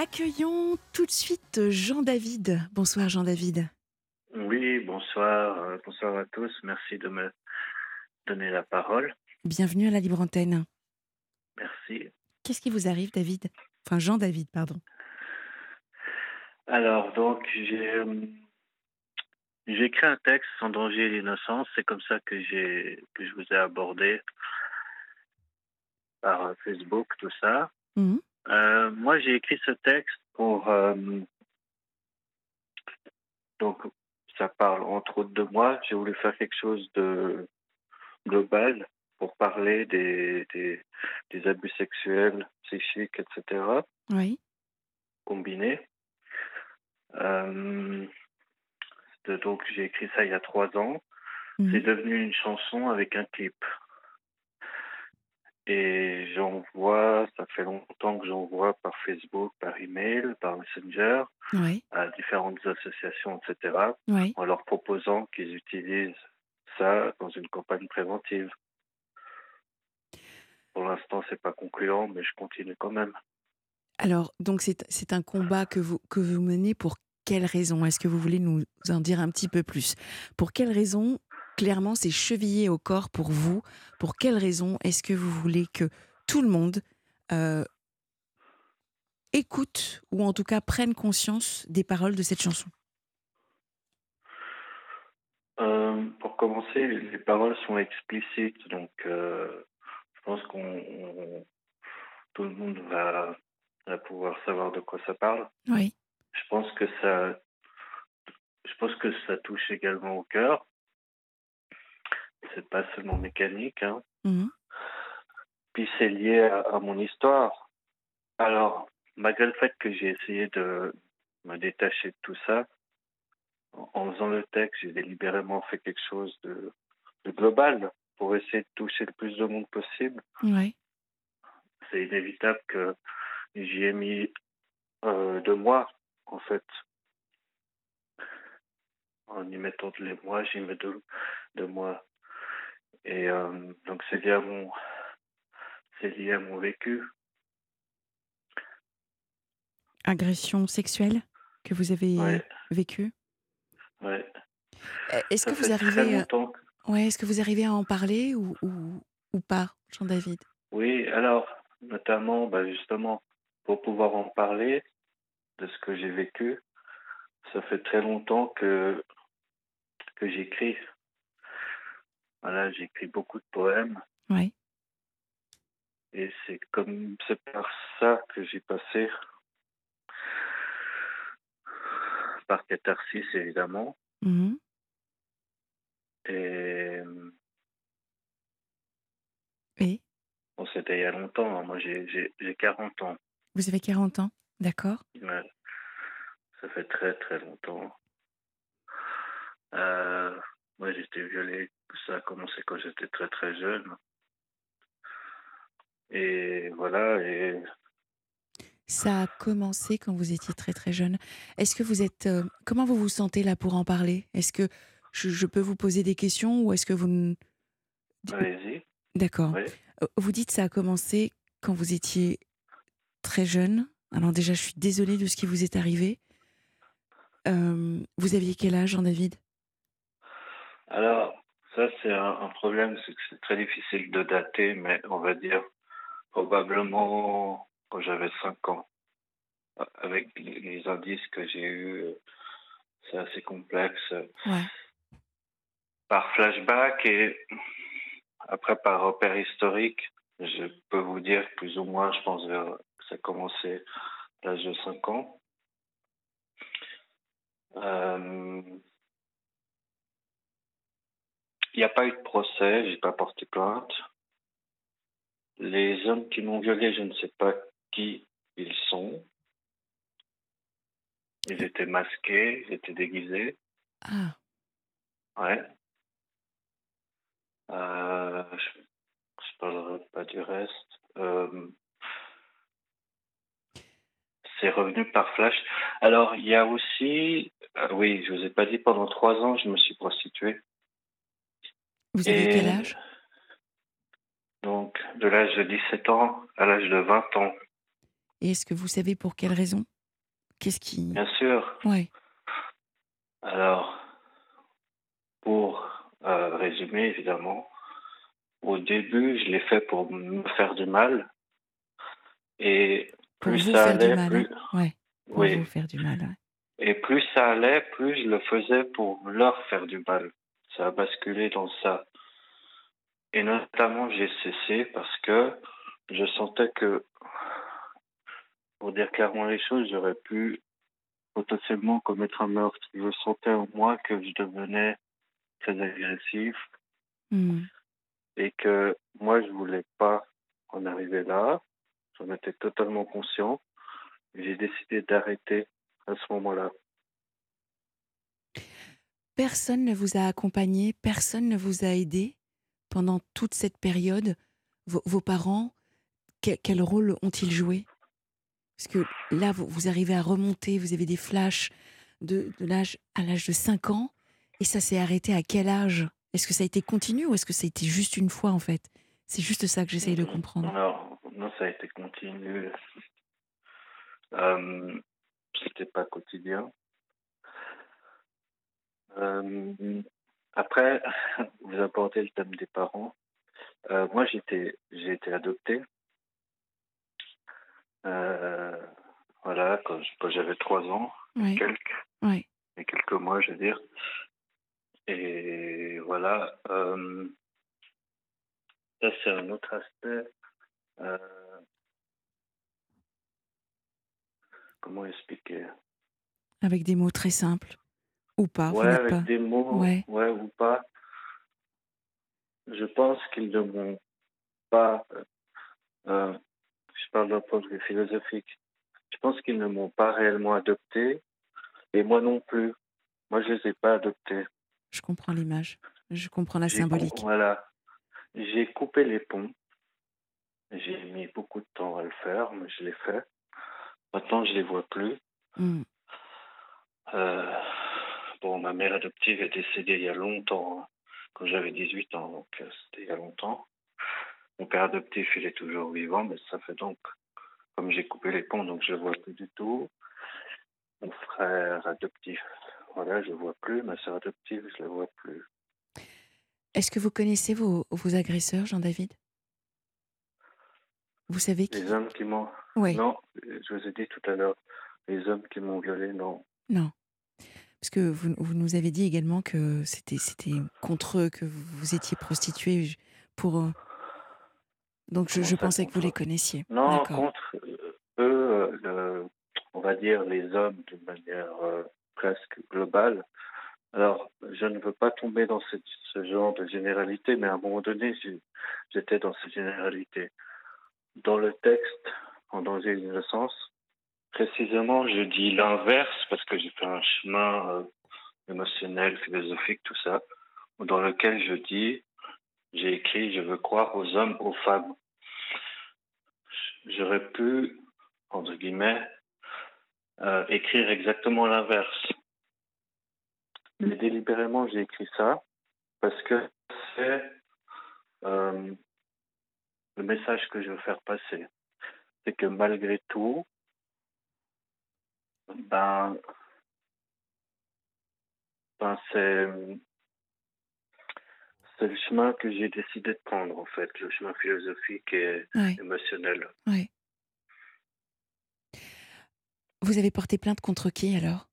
Accueillons tout de suite Jean-David. Bonsoir Jean-David. Oui, bonsoir. euh, bonsoir à tous. Merci de me donner la parole. Bienvenue à la Libre Antenne. Merci. Qu'est-ce qui vous arrive David? Enfin Jean-David, pardon. Alors, donc, j'ai euh, j'ai écrit un texte sans danger et l'innocence. C'est comme ça que, j'ai que je vous ai abordé par euh, Facebook, tout ça. Mhm. Euh, moi, j'ai écrit ce texte pour. euh, donc, ça parle entre autres de moi. J'ai voulu faire quelque chose de global pour parler des, des, des abus sexuels, psychiques, etc., Oui. combinés. Euh, donc, j'ai écrit ça il y a trois ans. Mhm. C'est devenu une chanson avec un clip. Et j'en vois, ça fait longtemps que j'en vois par Facebook, par email, par Messenger, Oui. à différentes associations, etc., Oui. en leur proposant qu'ils utilisent ça dans une campagne préventive. Pour l'instant, c'est pas concluant, mais je continue quand même. Alors, donc c'est c'est un combat que vous, que vous menez pour quelle raison? Est-ce que vous voulez nous en dire un petit peu plus? Pour quelle raison, clairement, c'est chevillé au corps pour vous Pour quelle raison est-ce que vous voulez que tout le monde euh, écoute, ou en tout cas prenne conscience des paroles de cette chanson? Euh, pour commencer, les paroles sont explicites, donc euh, je pense qu'on on- tout le monde va, va pouvoir savoir de quoi ça parle. Oui. Je pense que ça, je pense que ça touche également au cœur. C'est pas seulement mécanique, hein. Mhm. Puis c'est lié à, à mon histoire. Alors, malgré le fait que j'ai essayé de me détacher de tout ça, en, en faisant le texte, j'ai délibérément fait quelque chose de, de global pour essayer de toucher le plus de monde possible. Oui. C'est inévitable que j'y ai mis euh, deux mois, en fait. En y mettant les mois, j'y mets deux, deux mois. Et euh, donc c'est lié à mon c'est lié à mon vécu. Agression sexuelle que vous avez Ouais, vécue? Ouais. Euh, Est-ce Ça que vous fait très arrivez, euh, longtemps. que- ouais, est-ce que vous arrivez à en parler ou, ou, ou pas, Jean-David? Oui, alors notamment, bah, justement, pour pouvoir en parler de ce que j'ai vécu, ça fait très longtemps que que j'écris. Voilà, j'écris beaucoup de poèmes Oui. et c'est comme c'est par ça que j'ai passé par catharsis évidemment Mhm. et Et? Bon, c'était il y a longtemps. hein. Moi, j'ai j'ai j'ai 40 ans. vous avez 40 ans, d'accord Ouais, ça fait très très longtemps. Euh, moi, j'ai été violé. Ça a commencé quand j'étais très très jeune. Et voilà. Et Ça a commencé quand vous étiez très très jeune. Est-ce que vous êtes... euh, comment vous vous sentez là pour en parler? Est-ce que je, je peux vous poser des questions ou est-ce que vous... allez-y. D'accord. Oui. Euh, Vous dites ça a commencé quand vous étiez très jeune. Alors déjà, je suis désolée de ce qui vous est arrivé. Euh, vous aviez quel âge, Jean-David Alors, ça, c'est un, un problème, c'est que c'est très difficile de dater, mais on va dire probablement quand j'avais 5 ans. Avec les indices que j'ai eus, c'est assez complexe. Ouais. Par flashback et après par repère historique, je peux vous dire plus ou moins, je pense vers, que ça a commencé à l'âge de 5 ans. Euh, Il n'y a pas eu de procès, j'ai pas porté plainte. Les hommes qui m'ont violé, je ne sais pas qui ils sont. Ils étaient masqués, ils étaient déguisés. Ah, Ouais. Euh, je ne parlerai pas du reste. Euh, c'est revenu par flash. Alors, il y a aussi, euh, oui, je vous ai pas dit, pendant trois ans, je me suis prostitué. Vous avez quel âge? Donc, de l'âge de 17 ans à l'âge de 20 ans. Et est-ce que vous savez pour quelle raison? Qu'est-ce qui. Bien sûr. Ouais. Alors, pour euh, résumer, évidemment, au début, je l'ai fait pour me faire du mal. Et Pour plus vous ça faire du allait, mal. plus. hein ouais. Pour Oui. vous faire du mal. ouais. Et plus ça allait, plus je le faisais pour leur faire du mal. Ça a basculé dans ça. Et notamment, j'ai cessé parce que je sentais que, pour dire clairement les choses, j'aurais pu potentiellement commettre un meurtre. Je sentais en moi que je devenais très agressif Hmm. et que moi, je voulais pas en arriver là. J'en étais totalement conscient. J'ai décidé d'arrêter à ce moment-là. Personne ne vous a accompagné, personne ne vous a aidé pendant toute cette période. Vos, vos parents, que- quel rôle ont-ils joué? Parce que là, vous, vous arrivez à remonter, vous avez des flashs de, de l'âge à l'âge de 5 ans, et ça s'est arrêté à quel âge? Est-ce que ça a été continu ou est-ce que ça a été juste une fois en fait? C'est juste ça que j'essaye de comprendre. Alors, non, ça a été continu. Euh, C'était pas quotidien. Euh, après, vous apportez le thème des parents. Euh, moi, j'étais, j'ai été adopté. Euh, voilà, quand, j'avais trois ans, Oui, quelques, oui. et quelques mois, je veux dire. Et voilà. ça, c'est un autre aspect. Comment expliquer? Avec des mots très simples. Ou pas, Ouais, avec pas. des mots, Ouais. ouais. ou pas. Je pense qu'ils ne m'ont pas. euh, je parle d'un point de vue philosophique. Je pense qu'ils ne m'ont pas réellement adopté, et moi non plus. Moi, je les ai pas adoptés. Je comprends l'image. Je comprends la symbolique. Voilà. J'ai coupé les ponts. J'ai mis beaucoup de temps à le faire, mais je l'ai fait. Maintenant, je les vois plus. Hmm. Euh, bon, ma mère adoptive est décédée il y a longtemps, hein, quand j'avais 18 ans, donc euh, c'était il y a longtemps. Mon père adoptif, il est toujours vivant, mais ça fait donc, comme j'ai coupé les ponts, donc je le vois plus du tout. Mon frère adoptif, voilà, je le vois plus. Ma soeur adoptive, je la vois plus. Est-ce que vous connaissez vos, vos agresseurs, Jean-David? Vous savez qui? Les hommes qui m'ont... Oui, Non, je vous ai dit tout à l'heure, les hommes qui m'ont violé, non. non. Parce que vous, vous nous avez dit également que c'était contre eux que vous vous étiez prostituée pour eux. Donc je, pensais que vous les connaissiez. Non, contre euh, eux, euh, le- on va dire les hommes d'une manière euh, presque globale. Alors, je ne veux pas tomber dans ce, ce genre de généralité, mais à un moment donné, j'étais dans cette généralité. Dans le texte, en danger d'innocence, précisément, je dis l'inverse parce que j'ai fait un chemin euh, émotionnel, philosophique, tout ça, dans lequel je dis, j'ai écrit, je veux croire aux hommes, aux femmes j'aurais pu, entre guillemets, euh, écrire exactement l'inverse. Mais délibérément, j'ai écrit ça parce que c'est euh, le message que je veux faire passer. C'est que malgré tout, ben, ben c'est c'est le chemin que j'ai décidé de prendre en fait, le chemin philosophique et Ouais, émotionnel. ouais. Vous avez porté plainte contre qui alors?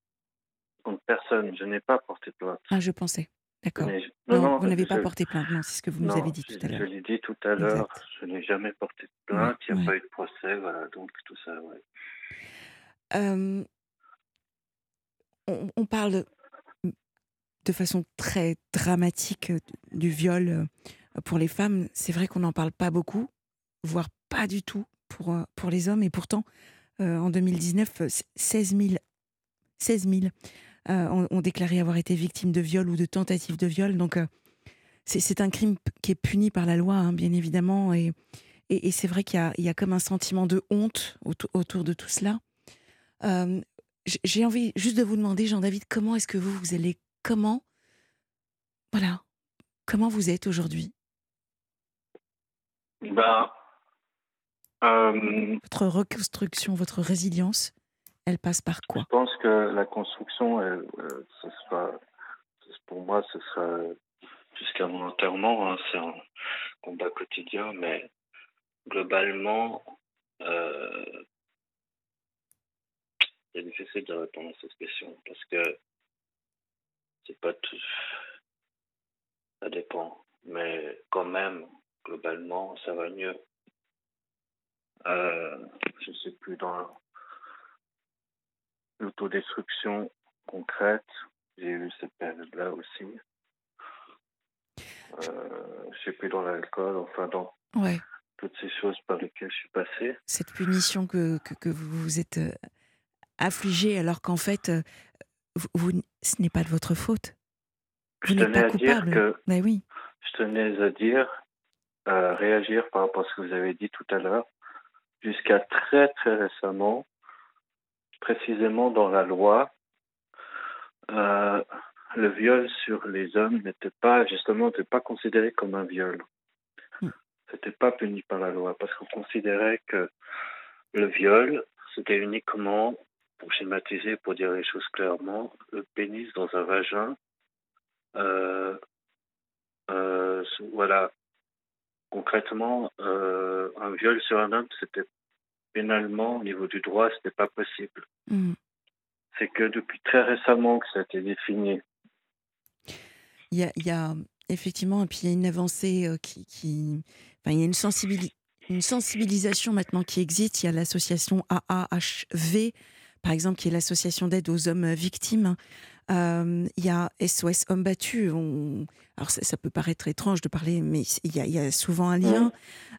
Contre personne, je n'ai pas porté plainte. Ah, je pensais. D'accord. Mais- Non, vous n'avez pas je- porté plainte. Non, c'est ce que vous nous non, avez dit tout je, à je l'heure. l'ai dit tout à l'heure, je n'ai jamais porté de plainte, il n'y a ouais. pas eu de procès, voilà, donc tout ça, ouais. Euh, on, parle de façon très dramatique du viol pour les femmes. C'est vrai qu'on n'en parle pas beaucoup, voire pas du tout pour, pour les hommes. Et pourtant, en 2019, euh, 16 000, 16 000 euh, ont, déclaré avoir été victimes de viol ou de tentatives de viol. Donc, c'est un crime qui est puni par la loi, hein, bien évidemment. Et, et, c'est vrai qu'il y y a comme un sentiment de honte autour, autour de tout cela. J'ai envie juste de vous demander, Jean-David, comment est-ce que vous, vous allez, comment, voilà, comment vous êtes aujourd'hui? Ben, Euh, Votre reconstruction, votre résilience, elle passe par quoi? Je pense que la construction, elle, euh, ce sera, pour moi, ce sera jusqu'à mon enterrement. hein, c'est un combat quotidien, mais globalement, euh, c'est difficile de répondre à cette question parce que c'est pas tout. Ça dépend. Mais quand même, globalement, ça va mieux. Euh, je suis plus dans l'autodestruction concrète. J'ai eu cette période-là aussi. Euh, je suis plus dans l'alcool, enfin dans Ouais, toutes ces choses par lesquelles je suis passé. cette punition que, que, que vous vous êtes euh, affligé alors qu'en fait, euh, vous, vous- ce n'est pas de votre faute. Je Vous n'êtes tenais pas à dire coupable. que Ben oui. je tenais à dire, euh, réagir par rapport à ce que vous avez dit tout à l'heure. Jusqu'à très très récemment, précisément dans la loi, euh, le viol sur les hommes n'était pas justement n'était pas considéré comme un viol. Hmm. C'était pas puni par la loi parce qu'on considérait que le viol c'était uniquement pour schématiser, pour dire les choses clairement, le pénis dans un vagin. Euh, euh, voilà. Concrètement, euh, un viol sur un homme, c'était pénalement, au niveau du droit, c'était pas possible. Mm. C'est que depuis très récemment que ça a été défini. Il y a, il y a, effectivement, et puis il y a une avancée qui, qui- enfin, il y a une sensibilisation maintenant qui existe. Il y a l'association AAHV, par exemple, qui est l'association d'aide aux hommes victimes. Euh, il y a SOS Hommes Battus. On- alors ça, ça peut paraître étrange de parler, mais il y a, il y a souvent un lien.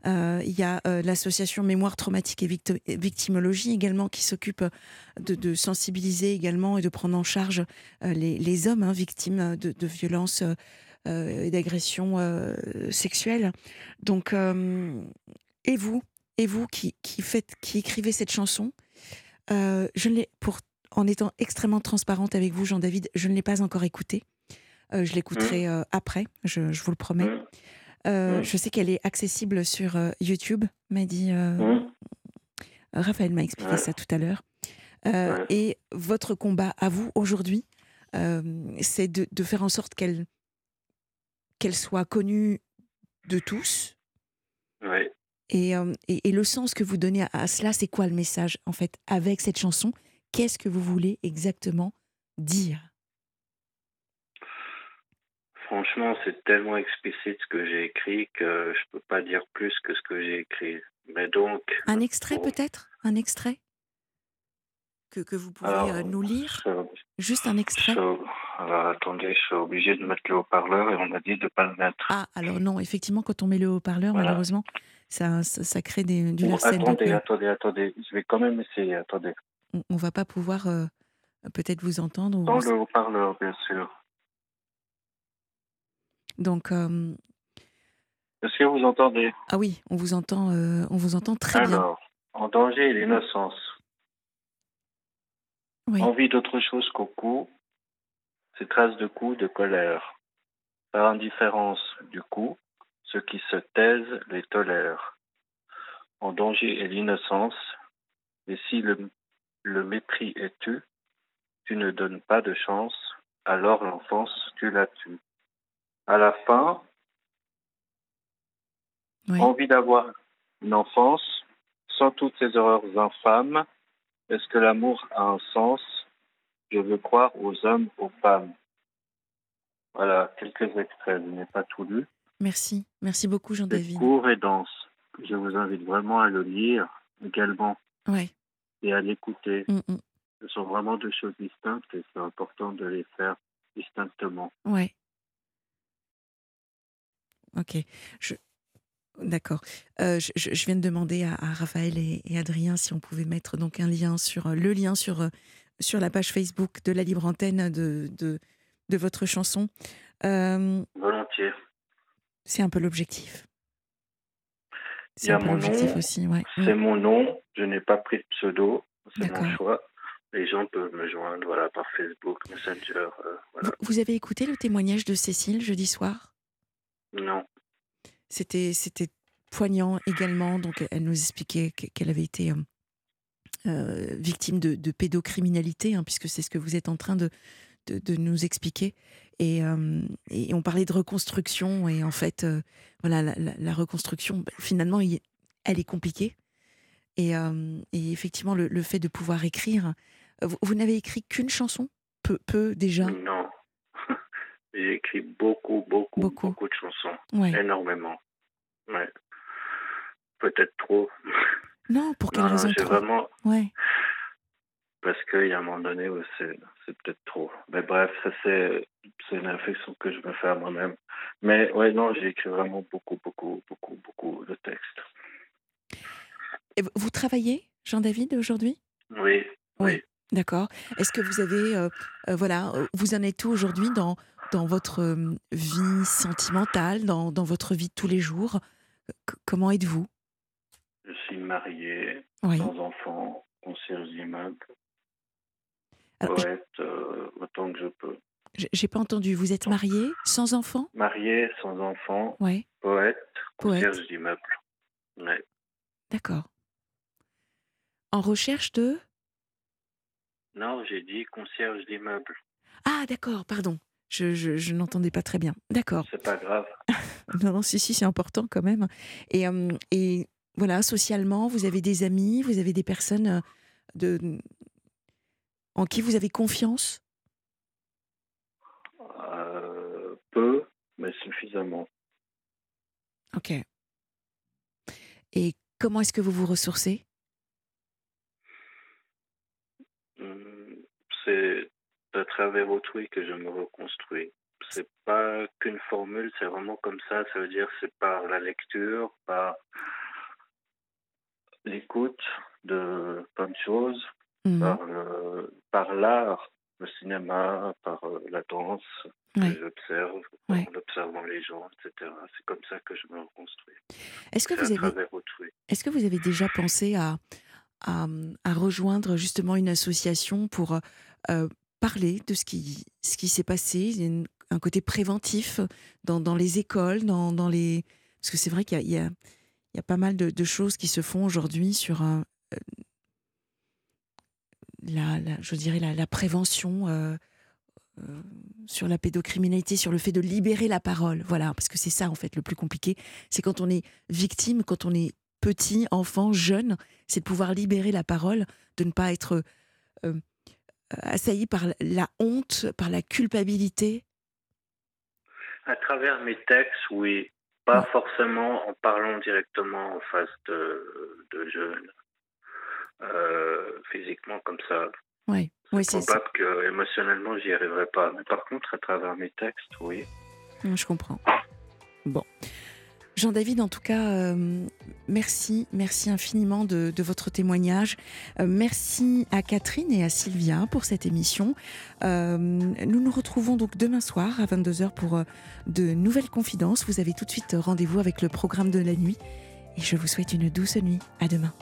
Euh, il y a euh, l'association Mémoire traumatique et et Victimologie également qui s'occupe de, de sensibiliser également et de prendre en charge euh, les, les hommes hein, victimes de, de violences euh, euh, et d'agressions euh, sexuelles. Donc, euh, et vous, et vous qui, qui faites, qui écrivez cette chanson, euh, je ne l'ai pour en étant extrêmement transparente avec vous, Jean-David, je ne l'ai pas encore écoutée. Euh, je l'écouterai euh, après, je, je vous le promets. Mmh. Euh, Mm. Je sais qu'elle est accessible sur YouTube, m'a dit Mmh. Raphaël m'a expliqué ça tout à l'heure. Et votre combat à vous aujourd'hui, c'est de, de faire en sorte qu'elle qu'elle soit connue de tous. Oui. Et, euh, et, et le sens que vous donnez à, à cela, c'est quoi le message en fait avec cette chanson? Qu'est-ce que vous voulez exactement dire? Franchement, c'est tellement explicite ce que j'ai écrit que je peux pas dire plus que ce que j'ai écrit. Mais donc, Un extrait Bon. peut-être? Un extrait? Que, que vous pouvez alors, euh, nous lire? je- Juste un je- extrait alors, attendez, je suis obligé de mettre le haut-parleur et on m'a dit de pas le mettre. Ah, alors non, effectivement, quand on met le haut-parleur, Voilà. malheureusement, ça, ça, ça crée des, du. Donc, attendez, attendez, attendez. Je vais quand même essayer. Attendez. on, on va pas pouvoir euh, peut-être vous entendre. Dans vous- le haut-parleur, bien sûr. Donc, euh, Est-ce que vous entendez? Ah oui, on vous entend, euh, on vous entend très bien. Alors, en danger et l'innocence. Oui. Envie d'autre chose qu'au coup, ces traces de coups de colère. Par indifférence du coup, ceux qui se taisent les tolèrent. En danger et l'innocence, et si le, le mépris est tu, tu ne donnes pas de chance, alors l'enfance tu la tues. À la fin, Oui. envie d'avoir une enfance sans toutes ces horreurs infâmes. Est-ce que l'amour a un sens? Je veux croire aux hommes, aux femmes. Voilà, quelques extraits. Je n'ai pas tout lu. Merci, merci beaucoup, C'est Jean-David. court et dense. Je vous invite vraiment à le lire également Ouais. et à l'écouter. mm, mm, Ce sont vraiment deux choses distinctes et c'est important de les faire distinctement. ouais. Ok. Je... D'accord. Euh, je, viens de demander à, à Raphaël et, et Adrien si on pouvait mettre donc un lien sur euh, le lien sur euh, sur la page Facebook de la libre antenne de de, de votre chanson. Euh, Volontiers. C'est un peu l'objectif. C'est un peu mon l'objectif nom, aussi, ouais. C'est mon nom. Je n'ai pas pris de pseudo. C'est mon choix. Les gens peuvent me joindre voilà, par Facebook, Messenger. euh, voilà. Vous, vous avez écouté le témoignage de Cécile jeudi soir? Non. C'était poignant également. Donc, elle nous expliquait qu'elle avait été victime de, pédocriminalité, hein, puisque c'est ce que vous êtes en train de, de, nous expliquer. Et, et, on parlait de reconstruction, et en fait, voilà, la, reconstruction, ben, finalement, elle est compliquée. Et, et effectivement, le, fait de pouvoir écrire, vous, n'avez écrit qu'une chanson? Peu, peu déjà? Non. J'ai écrit beaucoup, beaucoup, beaucoup, beaucoup de chansons. Énormément. Ouais. Peut-être trop. Non, pour quelle raison trop? vraiment. Ouais. Parce qu'il y a un moment donné où c'est, peut-être trop. Mais bref, ça c'est, une réflexion que je me fais à moi-même. Mais ouais, non, j'ai écrit vraiment beaucoup, beaucoup, beaucoup, beaucoup de textes. Et vous travaillez, Jean-David, aujourd'hui? Oui. Oui. D'accord. Est-ce que vous avez, euh, euh, voilà, euh, vous en êtes où aujourd'hui dans, dans votre vie sentimentale, dans, dans votre vie de tous les jours? Comment êtes-vous? Je suis marié, sans enfant, concierge d'immeuble, poète autant que je peux. J'ai pas entendu. Vous êtes marié, sans enfant? Marié, sans enfant, ouais. poète, concierge d'immeuble. Ouais. D'accord. En recherche de? Non, j'ai dit concierge d'immeuble. Ah, d'accord, pardon. Je, je, n'entendais pas très bien. D'accord. C'est pas grave. non, non, si, si, c'est important quand même. Et, et voilà, socialement, vous avez des amis, vous avez des personnes euh, de, en qui vous avez confiance? Euh, Peu, mais suffisamment. Ok. Et comment est-ce que vous vous ressourcez? C'est à travers autrui que je me reconstruis. C'est pas qu'une formule, c'est vraiment comme ça. Ça veut dire c'est par la lecture, par l'écoute de plein de choses, mmh. par, l'art, le cinéma, par euh, la danse que j'observe, en observant les gens, etc. C'est comme ça que je me reconstruis. Est-ce que, vous avez... Est-ce que vous avez déjà pensé à, à, à, rejoindre justement une association pour euh, parler de ce qui, ce qui s'est passé, un côté préventif dans, dans les écoles, dans, dans, les... Parce que c'est vrai qu'il y, y, y a, pas mal de, de, choses qui se font aujourd'hui sur un, euh, la, la, je dirais la, la prévention euh, sur la pédocriminalité, sur le fait de libérer la parole. Voilà, parce que c'est ça en fait le plus compliqué. C'est quand on est victime, quand on est petit, enfant, jeune, c'est de pouvoir libérer la parole, de ne pas être euh, assailli par la honte, par la culpabilité À travers mes textes, oui. Pas forcément en parlant directement en face de, de jeunes, euh, physiquement comme ça. Oui, oui c'est probable que émotionnellement, j'y arriverai pas. Mais par contre, à travers mes textes, oui. Je comprends. Bon. Jean-David, en tout cas, euh, merci, merci infiniment de, votre témoignage. Euh, merci à Catherine et à Sylvia pour cette émission. Euh, nous nous retrouvons donc demain soir à 22h pour de nouvelles confidences. Vous avez tout de suite rendez-vous avec le programme de la nuit et je vous souhaite une douce nuit. À demain.